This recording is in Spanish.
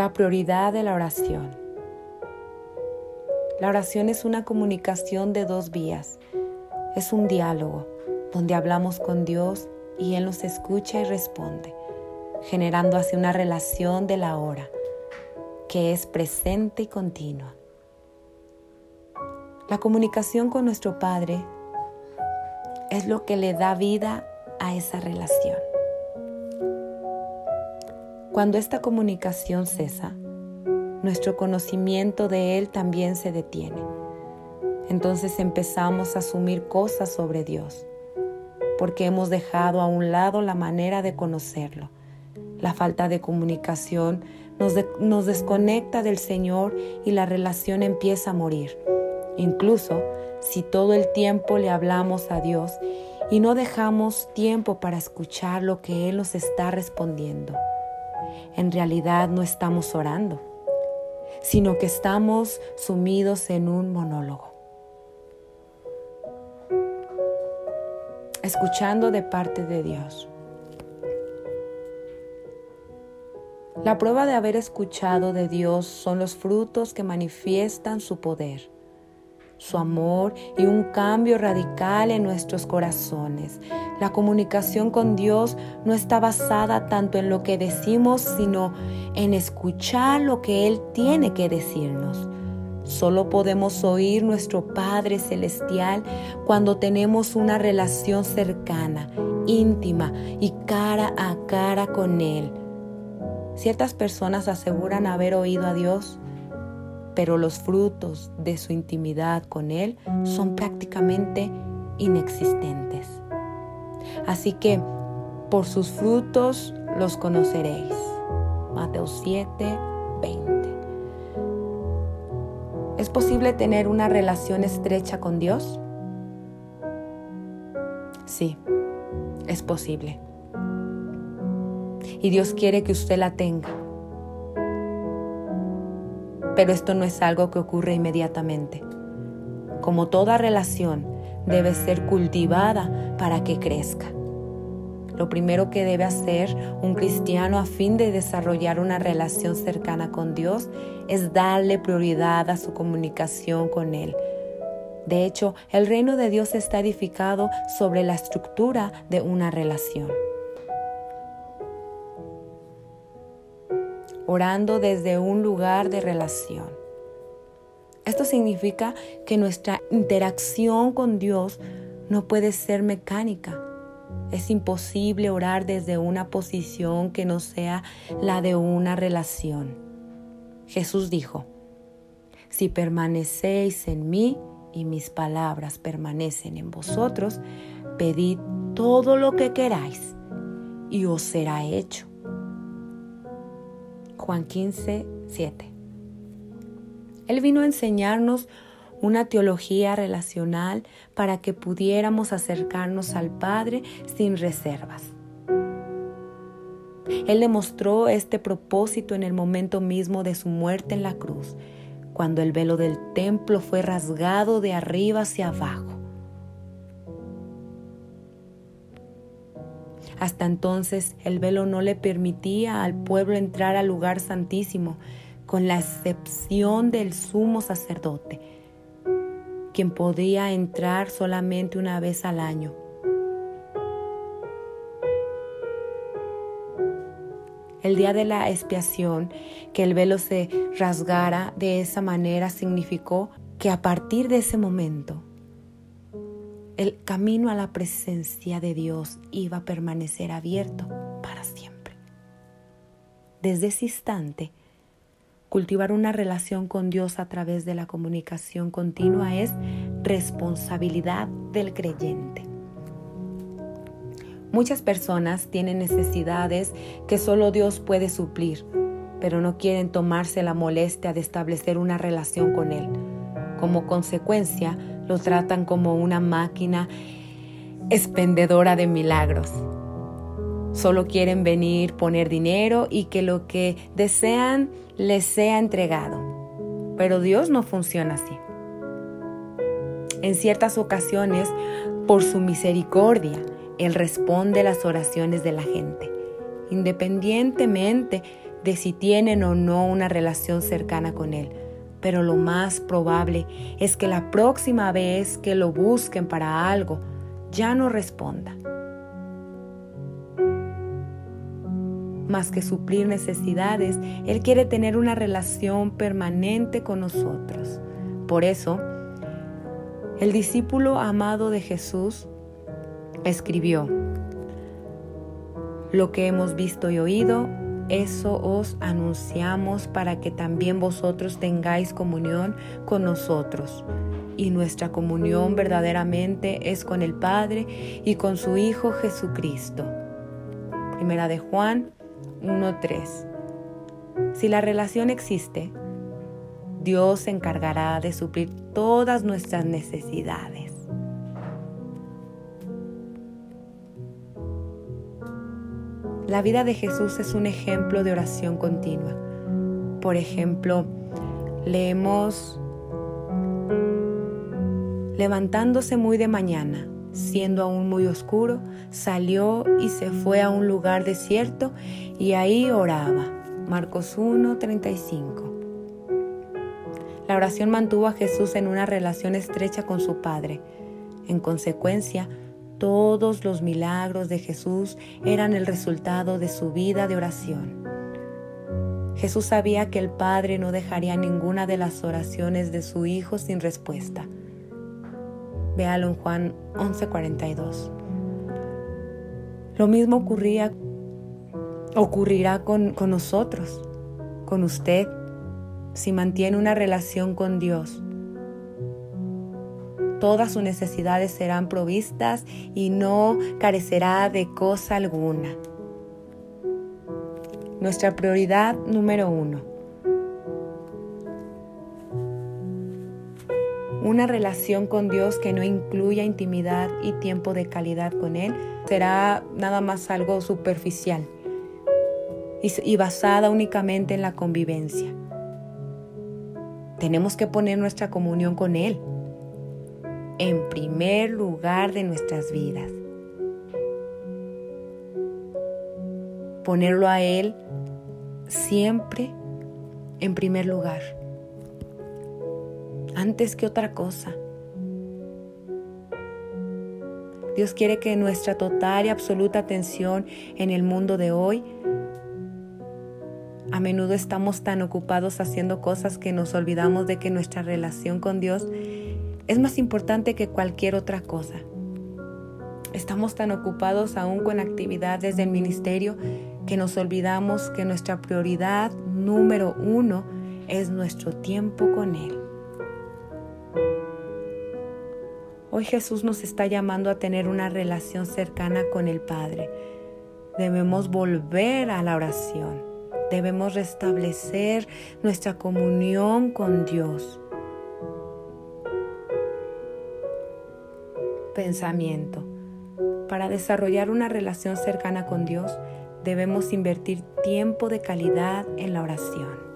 La prioridad de la oración. La oración es una comunicación de dos vías. Es un diálogo donde hablamos con Dios y Él nos escucha y responde, generando así una relación de la hora que es presente y continua. La comunicación con nuestro Padre es lo que le da vida a esa relación. Cuando esta comunicación cesa, nuestro conocimiento de Él también se detiene. Entonces empezamos a asumir cosas sobre Dios, porque hemos dejado a un lado la manera de conocerlo. La falta de comunicación nos, desconecta del Señor y la relación empieza a morir. Incluso si todo el tiempo le hablamos a Dios y no dejamos tiempo para escuchar lo que Él nos está respondiendo. En realidad no estamos orando, sino que estamos sumidos en un monólogo. Escuchando de parte de Dios. La prueba de haber escuchado de Dios son los frutos que manifiestan su poder su amor y un cambio radical en nuestros corazones. La comunicación con Dios no está basada tanto en lo que decimos, sino en escuchar lo que Él tiene que decirnos. Solo podemos oír nuestro Padre Celestial cuando tenemos una relación cercana, íntima y cara a cara con Él. Ciertas personas aseguran haber oído a Dios, pero los frutos de su intimidad con Él son prácticamente inexistentes. Así que por sus frutos los conoceréis. Mateo 7, 20. ¿Es posible tener una relación estrecha con Dios? Sí, es posible. Y Dios quiere que usted la tenga pero esto no es algo que ocurre inmediatamente. Como toda relación, debe ser cultivada para que crezca. Lo primero que debe hacer un cristiano a fin de desarrollar una relación cercana con Dios es darle prioridad a su comunicación con Él. De hecho, el reino de Dios está edificado sobre la estructura de una relación. Orando desde un lugar de relación. Esto significa que nuestra interacción con Dios no puede ser mecánica. Es imposible orar desde una posición que no sea la de una relación. Jesús dijo, si permanecéis en mí y mis palabras permanecen en vosotros, pedid todo lo que queráis y os será hecho. Juan 15, 7. Él vino a enseñarnos una teología relacional para que pudiéramos acercarnos al Padre sin reservas. Él demostró este propósito en el momento mismo de su muerte en la cruz, cuando el velo del templo fue rasgado de arriba hacia abajo. Hasta entonces el velo no le permitía al pueblo entrar al lugar santísimo, con la excepción del sumo sacerdote, quien podía entrar solamente una vez al año. El día de la expiación, que el velo se rasgara de esa manera, significó que a partir de ese momento el camino a la presencia de Dios iba a permanecer abierto para siempre. Desde ese instante, cultivar una relación con Dios a través de la comunicación continua es responsabilidad del creyente. Muchas personas tienen necesidades que solo Dios puede suplir, pero no quieren tomarse la molestia de establecer una relación con Él. Como consecuencia, lo tratan como una máquina expendedora de milagros. Solo quieren venir, poner dinero y que lo que desean les sea entregado. Pero Dios no funciona así. En ciertas ocasiones, por su misericordia, Él responde las oraciones de la gente, independientemente de si tienen o no una relación cercana con Él, pero lo más probable es que la próxima vez que lo busquen para algo, ya no responda. Más que suplir necesidades, Él quiere tener una relación permanente con nosotros. Por eso, el discípulo amado de Jesús escribió, lo que hemos visto y oído, eso os anunciamos para que también vosotros tengáis comunión con nosotros. Y nuestra comunión verdaderamente es con el Padre y con su Hijo Jesucristo. Primera de Juan 1.3. Si la relación existe, Dios se encargará de suplir todas nuestras necesidades. La vida de Jesús es un ejemplo de oración continua. Por ejemplo, leemos levantándose muy de mañana, siendo aún muy oscuro, salió y se fue a un lugar desierto y ahí oraba. Marcos 1:35. La oración mantuvo a Jesús en una relación estrecha con su Padre. En consecuencia, todos los milagros de Jesús eran el resultado de su vida de oración. Jesús sabía que el Padre no dejaría ninguna de las oraciones de su Hijo sin respuesta. Véalo en Juan 11:42. Lo mismo ocurría, ocurrirá con, con nosotros, con usted, si mantiene una relación con Dios Todas sus necesidades serán provistas y no carecerá de cosa alguna. Nuestra prioridad número uno. Una relación con Dios que no incluya intimidad y tiempo de calidad con Él será nada más algo superficial y, basada únicamente en la convivencia. Tenemos que poner nuestra comunión con Él en primer lugar de nuestras vidas. Ponerlo a Él siempre en primer lugar, antes que otra cosa. Dios quiere que nuestra total y absoluta atención en el mundo de hoy a menudo estamos tan ocupados haciendo cosas que nos olvidamos de que nuestra relación con Dios es más importante que cualquier otra cosa. Estamos tan ocupados aún con actividades del ministerio que nos olvidamos que nuestra prioridad número uno es nuestro tiempo con Él. Hoy Jesús nos está llamando a tener una relación cercana con el Padre. Debemos volver a la oración. Debemos restablecer nuestra comunión con Dios. Pensamiento. Para desarrollar una relación cercana con Dios, debemos invertir tiempo de calidad en la oración.